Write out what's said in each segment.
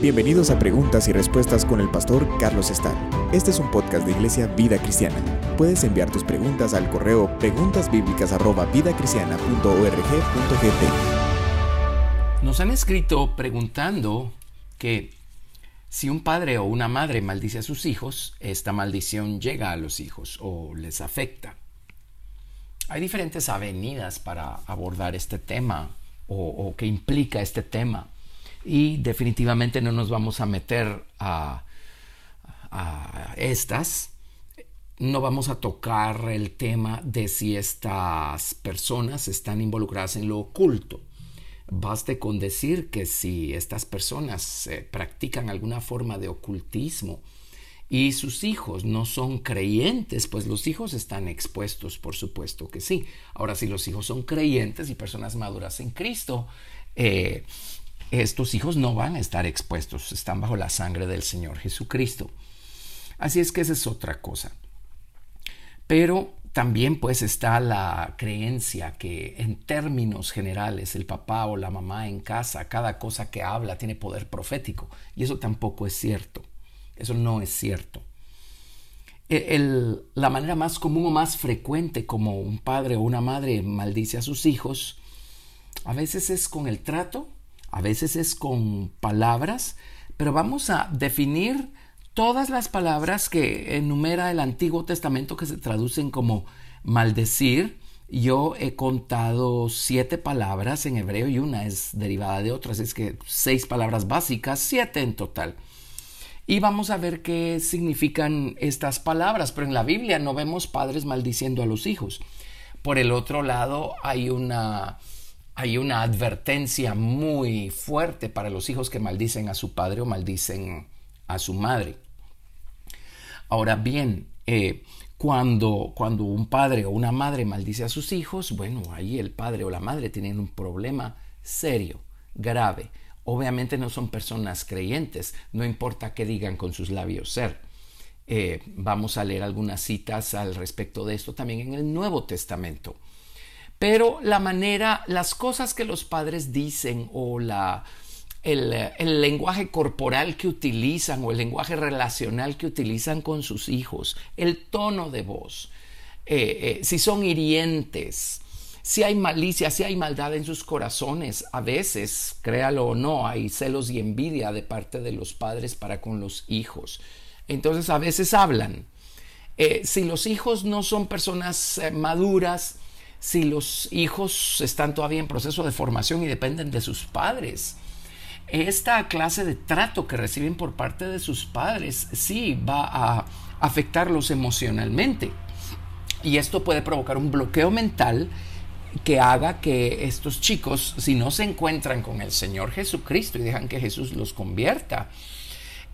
Bienvenidos a Preguntas y Respuestas con el pastor Carlos Estal. Este es un podcast de Iglesia Vida Cristiana. Puedes enviar tus preguntas al correo preguntasbiblicas@vidacristiana.org.gt. Nos han escrito preguntando que si un padre o una madre maldice a sus hijos, esta maldición llega a los hijos o les afecta. Hay diferentes avenidas para abordar este tema o, o que implica este tema y definitivamente no nos vamos a meter a, estas. No vamos a tocar el tema de si estas personas están involucradas en lo oculto. Baste con decir que si estas personas eh, practican alguna forma de ocultismo y sus hijos no son creyentes, pues los hijos están expuestos, por supuesto que sí. Ahora, si los hijos son creyentes y personas maduras en Cristo, eh, estos hijos no van a estar expuestos, están bajo la sangre del Señor Jesucristo. Así es que esa es otra cosa. Pero también pues está la creencia que en términos generales el papá o la mamá en casa, cada cosa que habla tiene poder profético. Y eso tampoco es cierto. Eso no es cierto. E, la manera más común o más frecuente como un padre o una madre maldice a sus hijos, a veces es con el trato a veces es con palabras, pero vamos a definir todas las palabras que enumera el Antiguo Testamento que se traducen como maldecir. Yo he contado siete palabras en hebreo y una es derivada de otras, es que seis palabras básicas, siete en total. Y vamos a ver qué significan estas palabras, pero en la Biblia no vemos padres maldiciendo a los hijos. Por el otro lado, hay una hay una advertencia muy fuerte para los hijos que maldicen a su padre o maldicen a su madre. Ahora bien, eh, cuando, cuando un padre o una madre maldice a sus hijos, bueno, ahí el padre o la madre tienen un problema serio, grave. Obviamente no son personas creyentes, no importa qué digan con sus labios ser. Eh, vamos a leer algunas citas al respecto de esto también en el Nuevo Testamento pero la manera, las cosas que los padres dicen o la, el, lenguaje corporal que utilizan o el lenguaje relacional que utilizan con sus hijos, el tono de voz, eh, eh, si son hirientes, si hay malicia, si hay maldad en sus corazones, a veces, créalo o no, hay celos y envidia de parte de los padres para con los hijos. Entonces a veces hablan. Eh, si los hijos no son personas maduras, si los hijos están todavía en proceso de formación y dependen de sus padres. Esta clase de trato que reciben por parte de sus padres sí va a afectarlos emocionalmente. Y esto puede provocar un bloqueo mental que haga que estos chicos, si no se encuentran con el Señor Jesucristo y dejan que Jesús los convierta,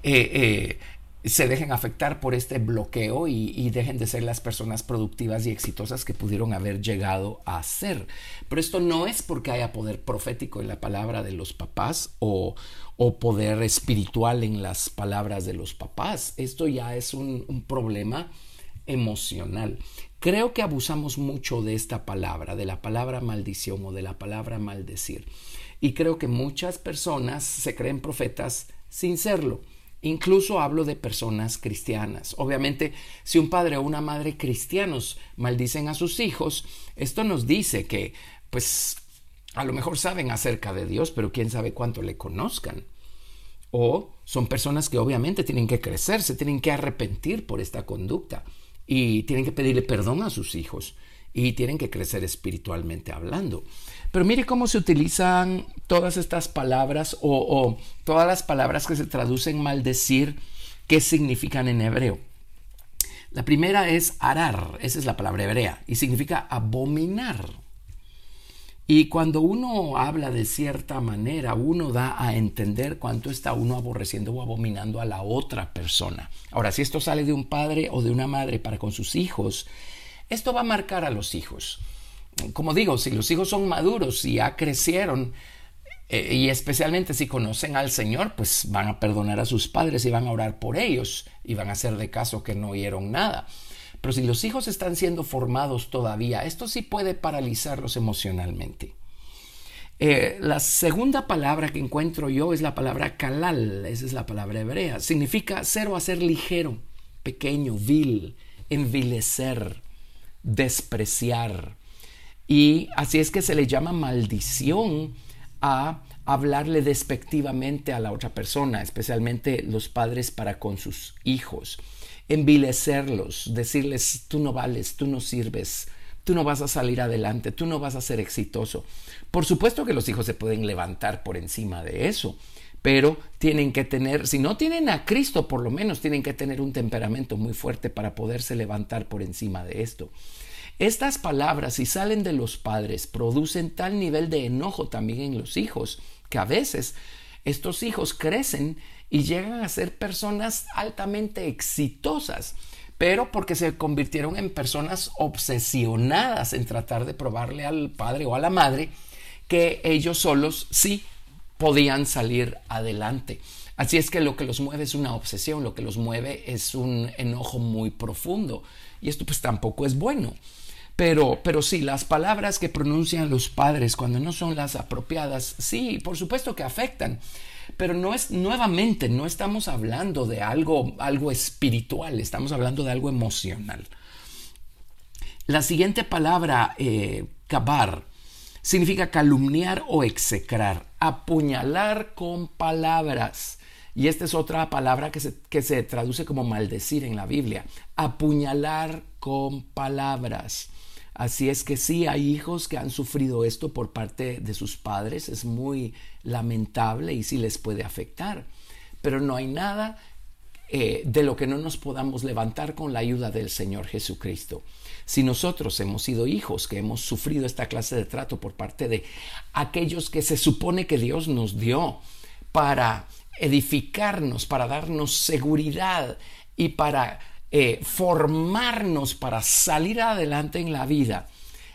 eh, eh, se dejen afectar por este bloqueo y, dejen de ser las personas productivas y exitosas que pudieron haber llegado a ser. Pero esto no es porque haya poder profético en la palabra de los papás o, poder espiritual en las palabras de los papás. Esto ya es un, un problema emocional. Creo que abusamos mucho de esta palabra, de la palabra maldición o de la palabra maldecir. Y creo que muchas personas se creen profetas sin serlo. Incluso hablo de personas cristianas. Obviamente, si un padre o una madre cristianos maldicen a sus hijos, esto nos dice que, pues, a lo mejor saben acerca de Dios, pero quién sabe cuánto le conozcan. O son personas que obviamente tienen que crecer, se tienen que arrepentir por esta conducta y tienen que pedirle perdón a sus hijos y tienen que crecer espiritualmente hablando. Pero mire cómo se utilizan todas estas palabras o, todas las palabras que se traducen maldecir, qué significan en hebreo. La primera es arar, esa es la palabra hebrea, y significa abominar. Y cuando uno habla de cierta manera, uno da a entender cuánto está uno aborreciendo o abominando a la otra persona. Ahora, si esto sale de un padre o de una madre para con sus hijos, esto va a marcar a los hijos como digo, si los hijos son maduros y ya crecieron, eh, y especialmente si conocen al Señor, pues van a perdonar a sus padres y van a orar por ellos y van a hacer de caso que no oyeron nada. Pero si los hijos están siendo formados todavía, esto sí puede paralizarlos emocionalmente. Eh, la segunda palabra que encuentro yo es la palabra kalal, esa es la palabra hebrea. Significa ser o hacer ligero, pequeño, vil, envilecer, despreciar. Y así es que se le llama maldición a hablarle despectivamente a la otra persona, especialmente los padres para con sus hijos. Envilecerlos, decirles, tú no vales, tú no sirves, tú no vas a salir adelante, tú no vas a ser exitoso. Por supuesto que los hijos se pueden levantar por encima de eso, pero tienen que tener, si no tienen a Cristo, por lo menos tienen que tener un temperamento muy fuerte para poderse levantar por encima de esto. Estas palabras, si salen de los padres, producen tal nivel de enojo también en los hijos, que a veces estos hijos crecen y llegan a ser personas altamente exitosas pero porque se convirtieron en personas obsesionadas en tratar de probarle al padre o a la madre que ellos solos sí podían salir adelante. Así es que lo que los mueve es una obsesión, lo que los mueve es un enojo muy profundo. Y esto pues tampoco es bueno. Pero, pero sí, las palabras que pronuncian los padres cuando no son las apropiadas, sí, por supuesto que afectan. Pero no es, nuevamente, no estamos hablando de algo, algo espiritual, estamos hablando de algo emocional. La siguiente palabra, eh, cabar, significa calumniar o execrar, apuñalar con palabras. Y esta es otra palabra que se, que se traduce como maldecir en la Biblia, apuñalar con palabras. Así es que sí, hay hijos que han sufrido esto por parte de sus padres, es muy lamentable y sí les puede afectar, pero no hay nada eh, de lo que no nos podamos levantar con la ayuda del Señor Jesucristo. Si nosotros hemos sido hijos que hemos sufrido esta clase de trato por parte de aquellos que se supone que Dios nos dio para edificarnos, para darnos seguridad y para eh, formarnos para salir adelante en la vida.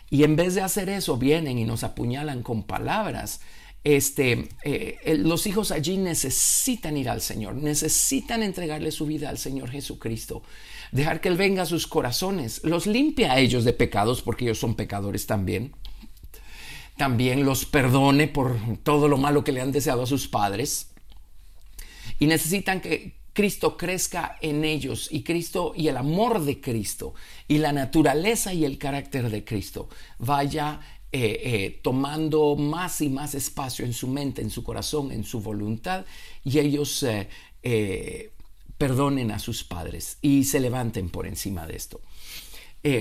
Y en vez de hacer eso, vienen y nos apuñalan con palabras. Este, eh, los hijos allí necesitan ir al Señor, necesitan entregarle su vida al Señor Jesucristo, dejar que Él venga a sus corazones, los limpia a ellos de pecados, porque ellos son pecadores también. También los perdone por todo lo malo que le han deseado a sus padres. Y necesitan que, Cristo crezca en ellos y Cristo y el amor de Cristo y la naturaleza y el carácter de Cristo vaya eh, eh, tomando más y más espacio en su mente, en su corazón, en su voluntad y ellos eh, perdonen a sus padres y se levanten por encima de esto.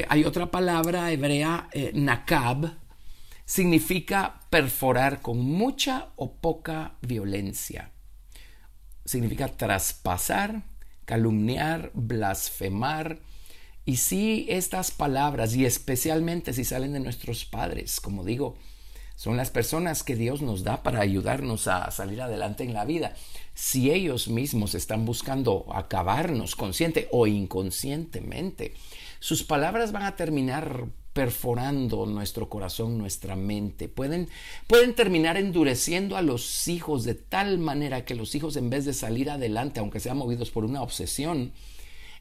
hay otra palabra hebrea, nakab, significa perforar con mucha o poca violencia significa traspasar, calumniar, blasfemar. Y si estas palabras, y especialmente si salen de nuestros padres, como digo, son las personas que Dios nos da para ayudarnos a salir adelante en la vida. Si ellos mismos están buscando acabarnos consciente o inconscientemente, sus palabras van a terminar perforando nuestro corazón, nuestra mente. Pueden, pueden terminar endureciendo a los hijos de tal manera que los hijos en vez de salir adelante, aunque sean movidos por una obsesión,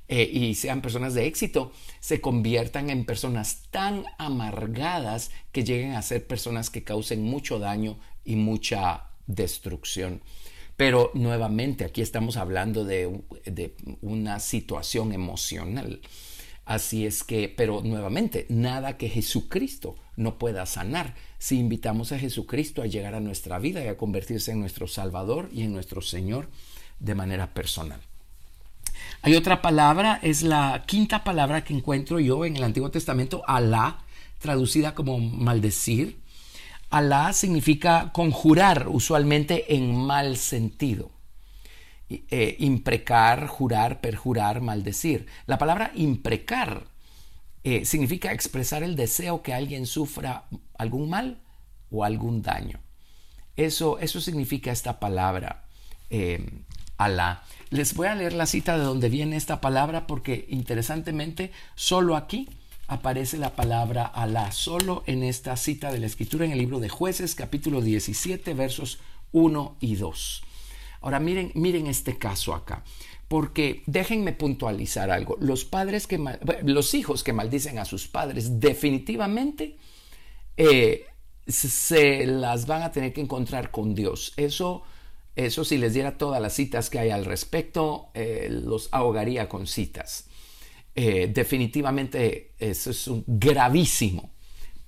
eh, y sean personas de éxito, se conviertan en personas tan amargadas que lleguen a ser personas que causen mucho daño y mucha destrucción. Pero nuevamente aquí estamos hablando de, de una situación emocional. Así es que, pero nuevamente, nada que Jesucristo no pueda sanar si invitamos a Jesucristo a llegar a nuestra vida y a convertirse en nuestro Salvador y en nuestro Señor de manera personal. Hay otra palabra, es la quinta palabra que encuentro yo en el Antiguo Testamento, Alá, traducida como maldecir. Alá significa conjurar, usualmente en mal sentido. Eh, imprecar, jurar, perjurar, maldecir. La palabra imprecar eh, significa expresar el deseo que alguien sufra algún mal o algún daño. Eso, eso significa esta palabra, eh, Alá. Les voy a leer la cita de donde viene esta palabra porque interesantemente solo aquí aparece la palabra Alá, solo en esta cita de la escritura en el libro de jueces capítulo 17 versos 1 y 2. Ahora miren, miren este caso acá, porque déjenme puntualizar algo. Los padres que los hijos que maldicen a sus padres definitivamente eh, se las van a tener que encontrar con Dios. Eso, eso si les diera todas las citas que hay al respecto, eh, los ahogaría con citas. Eh, definitivamente eso es un gravísimo.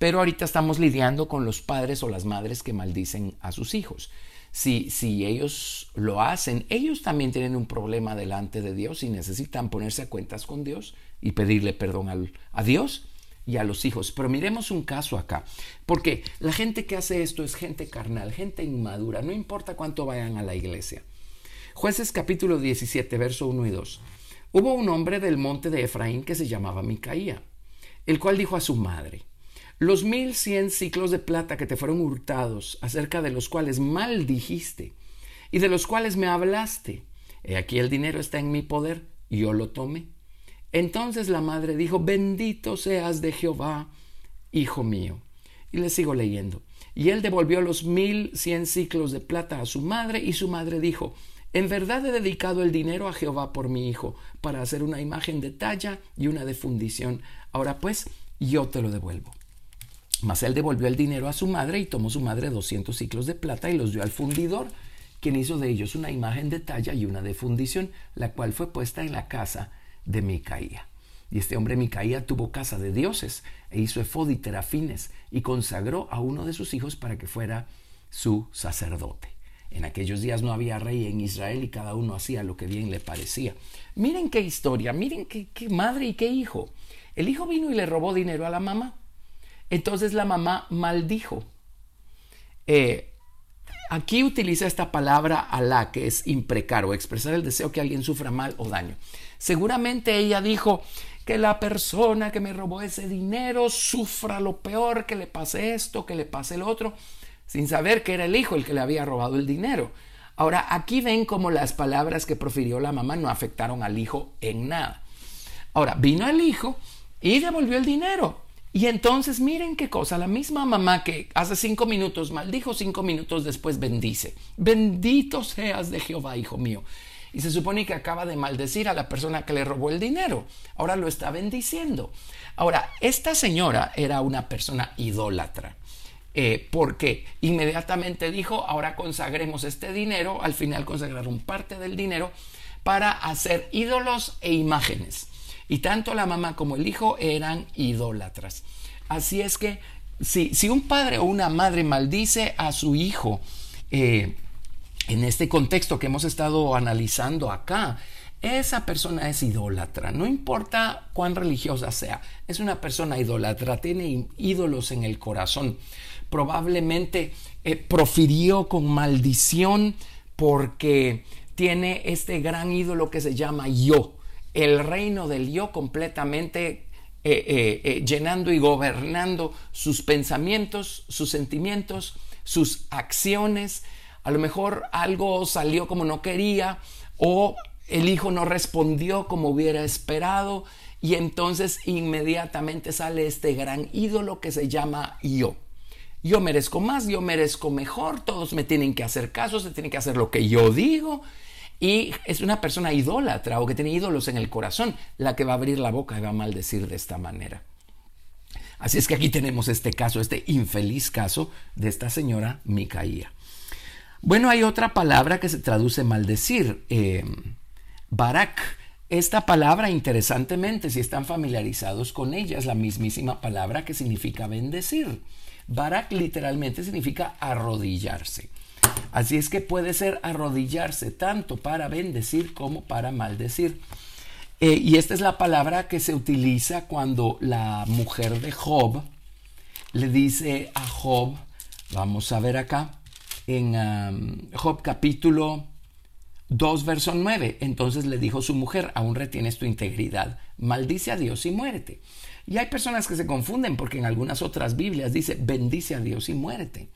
Pero ahorita estamos lidiando con los padres o las madres que maldicen a sus hijos. Si, si ellos lo hacen, ellos también tienen un problema delante de Dios y necesitan ponerse a cuentas con Dios y pedirle perdón a Dios y a los hijos. Pero miremos un caso acá, porque la gente que hace esto es gente carnal, gente inmadura, no importa cuánto vayan a la iglesia. Jueces capítulo 17, verso 1 y 2. Hubo un hombre del monte de Efraín que se llamaba Micaía, el cual dijo a su madre, los mil cien ciclos de plata que te fueron hurtados, acerca de los cuales mal dijiste, y de los cuales me hablaste, he aquí el dinero está en mi poder, yo lo tomé. Entonces la madre dijo, bendito seas de Jehová, hijo mío. Y le sigo leyendo. Y él devolvió los mil cien ciclos de plata a su madre, y su madre dijo, en verdad he dedicado el dinero a Jehová por mi hijo, para hacer una imagen de talla y una de fundición. Ahora pues, yo te lo devuelvo. Mas él devolvió el dinero a su madre y tomó su madre doscientos ciclos de plata y los dio al fundidor, quien hizo de ellos una imagen de talla y una de fundición, la cual fue puesta en la casa de Micaía. Y este hombre Micaía tuvo casa de dioses e hizo efod y terafines y consagró a uno de sus hijos para que fuera su sacerdote. En aquellos días no había rey en Israel y cada uno hacía lo que bien le parecía. Miren qué historia, miren qué, madre y qué hijo. El hijo vino y le robó dinero a la mamá. Entonces la mamá maldijo. Eh, aquí utiliza esta palabra alá, que es imprecar o expresar el deseo que alguien sufra mal o daño. Seguramente ella dijo que la persona que me robó ese dinero sufra lo peor, que le pase esto, que le pase el otro, sin saber que era el hijo el que le había robado el dinero. Ahora, aquí ven cómo las palabras que profirió la mamá no afectaron al hijo en nada. Ahora, vino el hijo y devolvió el dinero. Y entonces miren qué cosa, la misma mamá que hace cinco minutos maldijo, cinco minutos después bendice. Bendito seas de Jehová, hijo mío y se supone que acaba de maldecir a la persona que le robó el dinero. Ahora lo está bendiciendo. Ahora, esta señora era una persona idólatra. Eh, porque inmediatamente dijo, ahora consagremos este dinero, al final consagraron parte del dinero para hacer ídolos e imágenes. Y tanto la mamá como el hijo eran idólatras. Así es que si, si un padre o una madre maldice a su hijo, eh, en este contexto que hemos estado analizando acá, esa persona es idólatra, no importa cuán religiosa sea, es una persona idólatra, tiene ídolos en el corazón. Probablemente eh, profirió con maldición porque tiene este gran ídolo que se llama yo, el reino del yo completamente eh, eh, llenando y gobernando sus pensamientos, sus sentimientos, sus acciones, a lo mejor algo salió como no quería o el hijo no respondió como hubiera esperado y entonces inmediatamente sale este gran ídolo que se llama yo. Yo merezco más, yo merezco mejor, todos me tienen que hacer caso, se tiene que hacer lo que yo digo. Y es una persona idólatra o que tiene ídolos en el corazón la que va a abrir la boca y va a maldecir de esta manera. Así es que aquí tenemos este caso, este infeliz caso de esta señora Micaía. Bueno, hay otra palabra que se traduce maldecir, eh, barak. Esta palabra, interesantemente, si están familiarizados con ella, es la mismísima palabra que significa bendecir. Barak literalmente significa arrodillarse. Así es que puede ser arrodillarse tanto para bendecir como para maldecir. Eh, y esta es la palabra que se utiliza cuando la mujer de Job le dice a Job, vamos a ver acá, en Job capítulo 2, verso 9. Entonces le dijo su mujer, aún retienes tu integridad, maldice a Dios y muérete. Y hay personas que se confunden porque en algunas otras Biblias dice, bendice a Dios y muérete.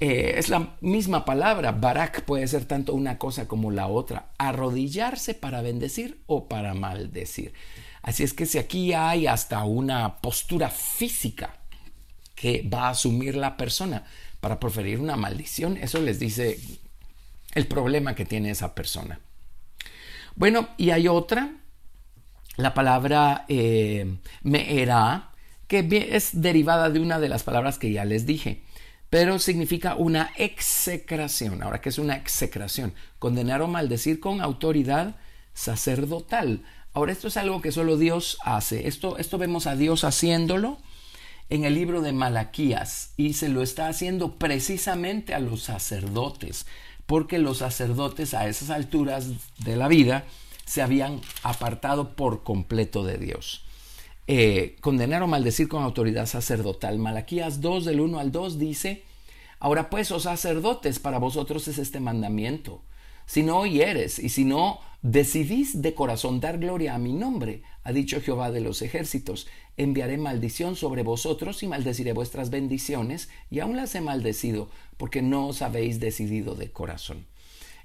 Eh, es la misma palabra, barak puede ser tanto una cosa como la otra, arrodillarse para bendecir o para maldecir. Así es que si aquí hay hasta una postura física que va a asumir la persona, para proferir una maldición. Eso les dice el problema que tiene esa persona. Bueno, y hay otra, la palabra eh, meera, que es derivada de una de las palabras que ya les dije. Pero significa una execración. Ahora, ¿qué es una execración? Condenar o maldecir con autoridad sacerdotal. Ahora, esto es algo que solo Dios hace. Esto, esto vemos a Dios haciéndolo en el libro de Malaquías y se lo está haciendo precisamente a los sacerdotes, porque los sacerdotes a esas alturas de la vida se habían apartado por completo de Dios. Eh, condenar o maldecir con autoridad sacerdotal. Malaquías 2 del 1 al 2 dice, ahora pues, oh sacerdotes, para vosotros es este mandamiento. Si no oyeres y si no decidís de corazón dar gloria a mi nombre, ha dicho Jehová de los ejércitos, enviaré maldición sobre vosotros y maldeciré vuestras bendiciones, y aún las he maldecido, porque no os habéis decidido de corazón.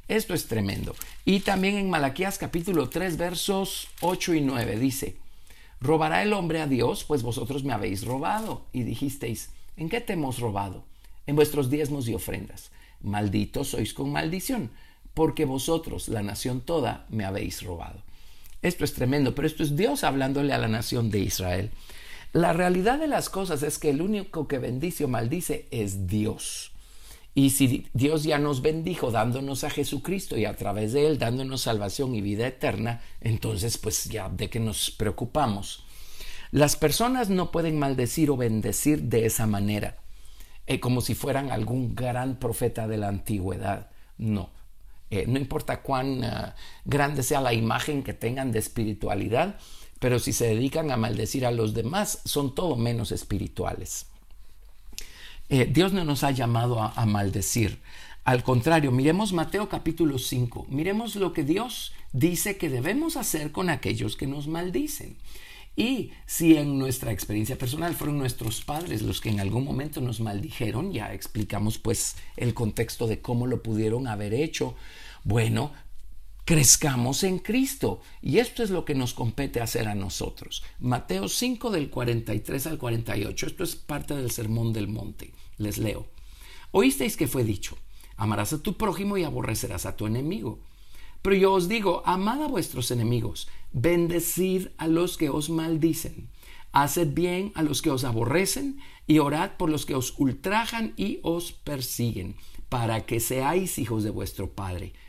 Esto es tremendo. Y también en Malaquías capítulo 3 versos 8 y 9 dice, ¿robará el hombre a Dios? Pues vosotros me habéis robado. Y dijisteis, ¿en qué te hemos robado? En vuestros diezmos y ofrendas. Malditos sois con maldición, porque vosotros, la nación toda, me habéis robado. Esto es tremendo, pero esto es Dios hablándole a la nación de Israel. La realidad de las cosas es que el único que bendice o maldice es Dios. Y si Dios ya nos bendijo dándonos a Jesucristo y a través de Él dándonos salvación y vida eterna, entonces pues ya de qué nos preocupamos. Las personas no pueden maldecir o bendecir de esa manera, eh, como si fueran algún gran profeta de la antigüedad. No. Eh, no importa cuán ah, grande sea la imagen que tengan de espiritualidad, pero si se dedican a maldecir a los demás, son todo menos espirituales. Eh, Dios no nos ha llamado a, maldecir. Al contrario, miremos Mateo capítulo 5, miremos lo que Dios dice que debemos hacer con aquellos que nos maldicen. Y si en nuestra experiencia personal fueron nuestros padres los que en algún momento nos maldijeron, ya explicamos pues el contexto de cómo lo pudieron haber hecho, bueno, crezcamos en Cristo. Y esto es lo que nos compete hacer a nosotros. Mateo 5 del 43 al 48. Esto es parte del Sermón del Monte. Les leo. Oísteis que fue dicho, amarás a tu prójimo y aborrecerás a tu enemigo. Pero yo os digo, amad a vuestros enemigos, bendecid a los que os maldicen, haced bien a los que os aborrecen y orad por los que os ultrajan y os persiguen, para que seáis hijos de vuestro Padre,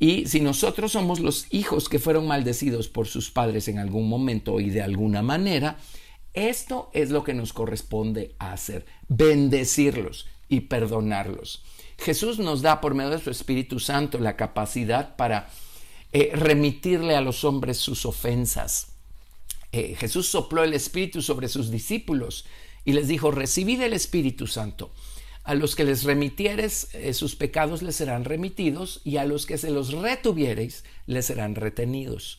Y si nosotros somos los hijos que fueron maldecidos por sus padres en algún momento y de alguna manera, esto es lo que nos corresponde hacer, bendecirlos y perdonarlos. Jesús nos da por medio de su Espíritu Santo la capacidad para eh, remitirle a los hombres sus ofensas. Eh, Jesús sopló el Espíritu sobre sus discípulos y les dijo, recibid el Espíritu Santo. A los que les remitieres eh, sus pecados les serán remitidos y a los que se los retuviereis les serán retenidos.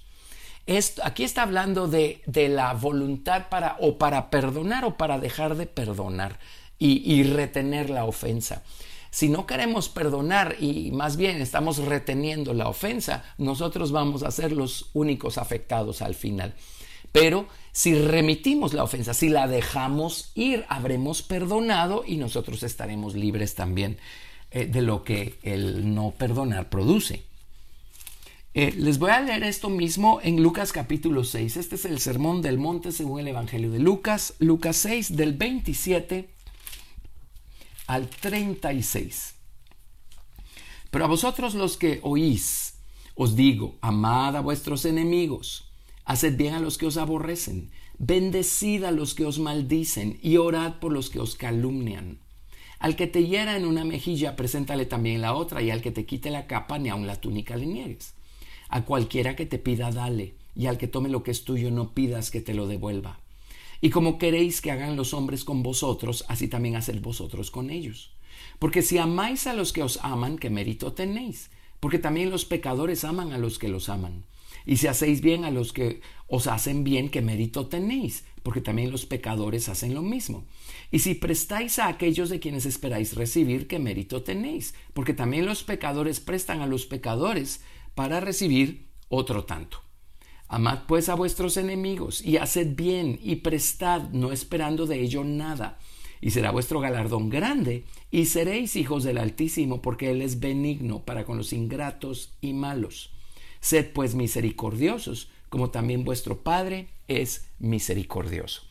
Esto, aquí está hablando de, de, la voluntad para o para perdonar o para dejar de perdonar y, y retener la ofensa. Si no queremos perdonar y más bien estamos reteniendo la ofensa, nosotros vamos a ser los únicos afectados al final. Pero si remitimos la ofensa, si la dejamos ir, habremos perdonado y nosotros estaremos libres también eh, de lo que el no perdonar produce. Eh, les voy a leer esto mismo en Lucas capítulo 6. Este es el sermón del monte según el Evangelio de Lucas, Lucas 6 del 27 al 36. Pero a vosotros los que oís, os digo, amad a vuestros enemigos, haced bien a los que os aborrecen, bendecid a los que os maldicen y orad por los que os calumnian. Al que te hiera en una mejilla, preséntale también la otra, y al que te quite la capa, ni aun la túnica le niegues. A cualquiera que te pida, dale, y al que tome lo que es tuyo, no pidas que te lo devuelva. Y como queréis que hagan los hombres con vosotros, así también haced vosotros con ellos. Porque si amáis a los que os aman, ¿qué mérito tenéis? Porque también los pecadores aman a los que los aman. Y si hacéis bien a los que os hacen bien, ¿qué mérito tenéis? Porque también los pecadores hacen lo mismo. Y si prestáis a aquellos de quienes esperáis recibir, ¿qué mérito tenéis? Porque también los pecadores prestan a los pecadores para recibir otro tanto. Amad pues a vuestros enemigos y haced bien y prestad, no esperando de ello nada. Y será vuestro galardón grande y seréis hijos del Altísimo, porque Él es benigno para con los ingratos y malos. Sed pues misericordiosos, como también vuestro Padre es misericordioso.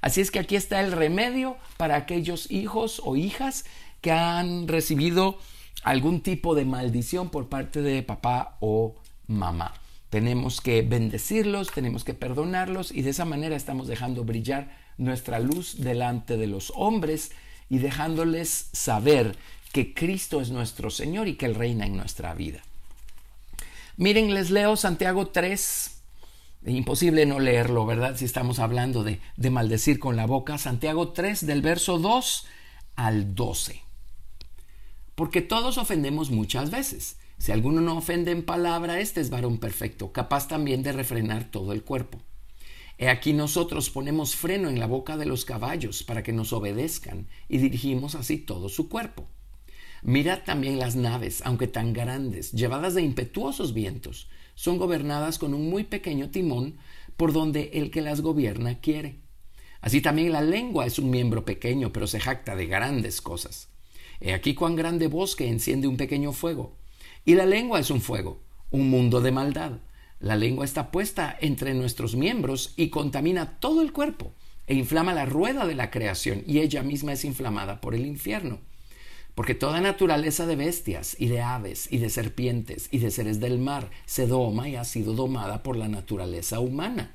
Así es que aquí está el remedio para aquellos hijos o hijas que han recibido algún tipo de maldición por parte de papá o mamá. Tenemos que bendecirlos, tenemos que perdonarlos y de esa manera estamos dejando brillar nuestra luz delante de los hombres y dejándoles saber que Cristo es nuestro Señor y que Él reina en nuestra vida. Miren, les leo Santiago 3. Imposible no leerlo, ¿verdad? Si estamos hablando de, de maldecir con la boca. Santiago 3 del verso 2 al 12. Porque todos ofendemos muchas veces. Si alguno no ofende en palabra, este es varón perfecto, capaz también de refrenar todo el cuerpo. He aquí nosotros ponemos freno en la boca de los caballos para que nos obedezcan y dirigimos así todo su cuerpo. Mirad también las naves, aunque tan grandes, llevadas de impetuosos vientos, son gobernadas con un muy pequeño timón por donde el que las gobierna quiere. Así también la lengua es un miembro pequeño, pero se jacta de grandes cosas. He aquí cuán grande bosque enciende un pequeño fuego. Y la lengua es un fuego, un mundo de maldad. La lengua está puesta entre nuestros miembros y contamina todo el cuerpo e inflama la rueda de la creación y ella misma es inflamada por el infierno. Porque toda naturaleza de bestias y de aves y de serpientes y de seres del mar se doma y ha sido domada por la naturaleza humana.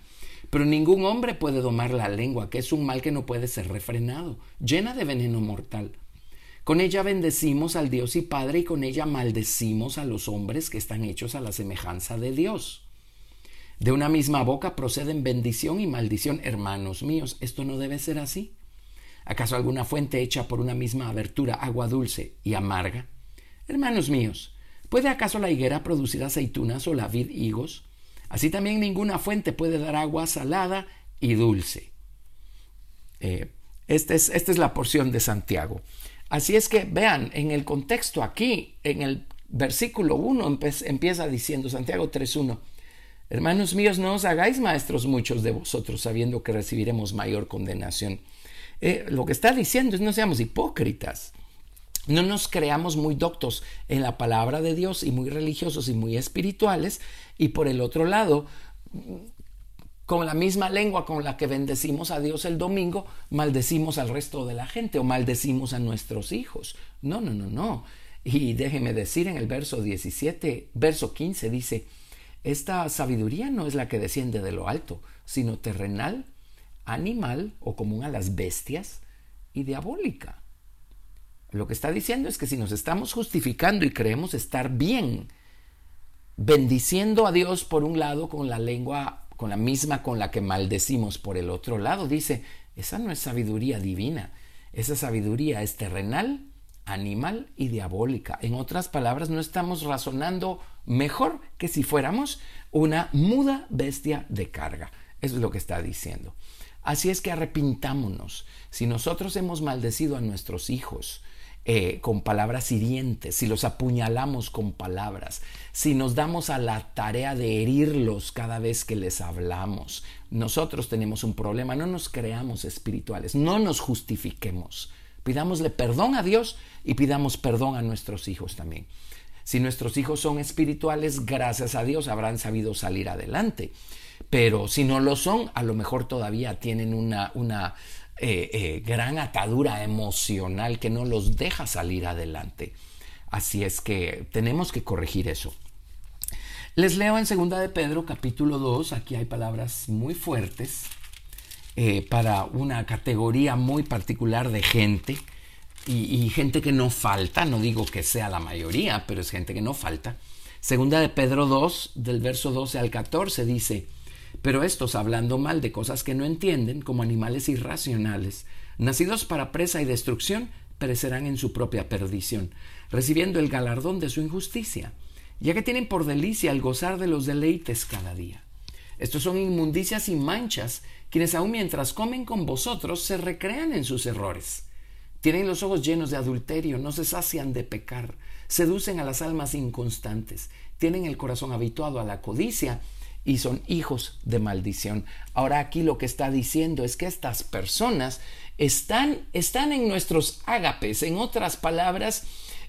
Pero ningún hombre puede domar la lengua, que es un mal que no puede ser refrenado, llena de veneno mortal. Con ella bendecimos al Dios y Padre y con ella maldecimos a los hombres que están hechos a la semejanza de Dios. De una misma boca proceden bendición y maldición. Hermanos míos, esto no debe ser así. ¿Acaso alguna fuente hecha por una misma abertura, agua dulce y amarga? Hermanos míos, ¿puede acaso la higuera producir aceitunas o la vid higos? Así también ninguna fuente puede dar agua salada y dulce. Eh, esta, es, esta es la porción de Santiago. Así es que vean, en el contexto aquí, en el versículo 1 empieza diciendo Santiago 3.1, Hermanos míos, no os hagáis maestros muchos de vosotros, sabiendo que recibiremos mayor condenación. Eh, lo que está diciendo es no seamos hipócritas. No nos creamos muy doctos en la palabra de Dios y muy religiosos y muy espirituales. Y por el otro lado, con la misma lengua con la que bendecimos a Dios el domingo, maldecimos al resto de la gente o maldecimos a nuestros hijos. No, no, no, no. Y déjeme decir en el verso 17, verso 15 dice, esta sabiduría no es la que desciende de lo alto, sino terrenal, animal o común a las bestias y diabólica. Lo que está diciendo es que si nos estamos justificando y creemos estar bien, bendiciendo a Dios por un lado con la lengua, con la misma con la que maldecimos por el otro lado, dice, esa no es sabiduría divina, esa sabiduría es terrenal, animal y diabólica. En otras palabras, no estamos razonando mejor que si fuéramos una muda bestia de carga. Eso es lo que está diciendo. Así es que arrepintámonos. Si nosotros hemos maldecido a nuestros hijos, eh, con palabras hirientes, si los apuñalamos con palabras, si nos damos a la tarea de herirlos cada vez que les hablamos, nosotros tenemos un problema. No nos creamos espirituales, no nos justifiquemos. Pidámosle perdón a Dios y pidamos perdón a nuestros hijos también. Si nuestros hijos son espirituales, gracias a Dios habrán sabido salir adelante. Pero si no lo son, a lo mejor todavía tienen una, una eh, eh, gran atadura emocional que no los deja salir adelante. Así es que tenemos que corregir eso. Les leo en 2 de Pedro capítulo 2, aquí hay palabras muy fuertes eh, para una categoría muy particular de gente y, y, gente que no falta, no digo que sea la mayoría, pero es gente que no falta. Segunda de Pedro 2, del verso 12 al 14, dice, pero estos, hablando mal de cosas que no entienden, como animales irracionales, nacidos para presa y destrucción, perecerán en su propia perdición, recibiendo el galardón de su injusticia, ya que tienen por delicia el gozar de los deleites cada día. Estos son inmundicias y manchas, quienes aun mientras comen con vosotros se recrean en sus errores. Tienen los ojos llenos de adulterio, no se sacian de pecar, seducen a las almas inconstantes, tienen el corazón habituado a la codicia y son hijos de maldición. Ahora aquí lo que está diciendo es que estas personas están, están en nuestros ágapes, en otras palabras,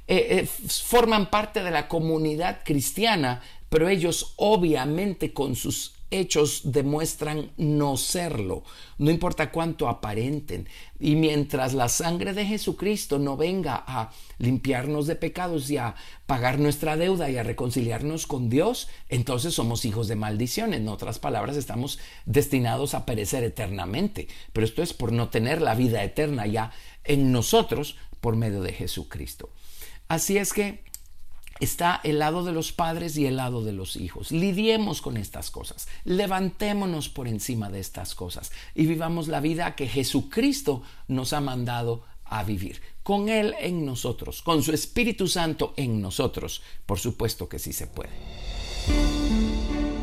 eh, eh, forman parte de la comunidad cristiana, pero ellos obviamente con sus hechos demuestran no serlo, no importa cuánto aparenten. Y mientras la sangre de Jesucristo no venga a limpiarnos de pecados y a pagar nuestra deuda y a reconciliarnos con Dios, entonces somos hijos de maldición. En otras palabras, estamos destinados a perecer eternamente. Pero esto es por no tener la vida eterna ya en nosotros por medio de Jesucristo. Así es que está el lado de los padres y el lado de los hijos. Lidiemos con estas cosas, levantémonos por encima de estas cosas y vivamos la vida que Jesucristo nos ha mandado a vivir, con Él en nosotros, con su Espíritu Santo en nosotros. Por supuesto que sí se puede.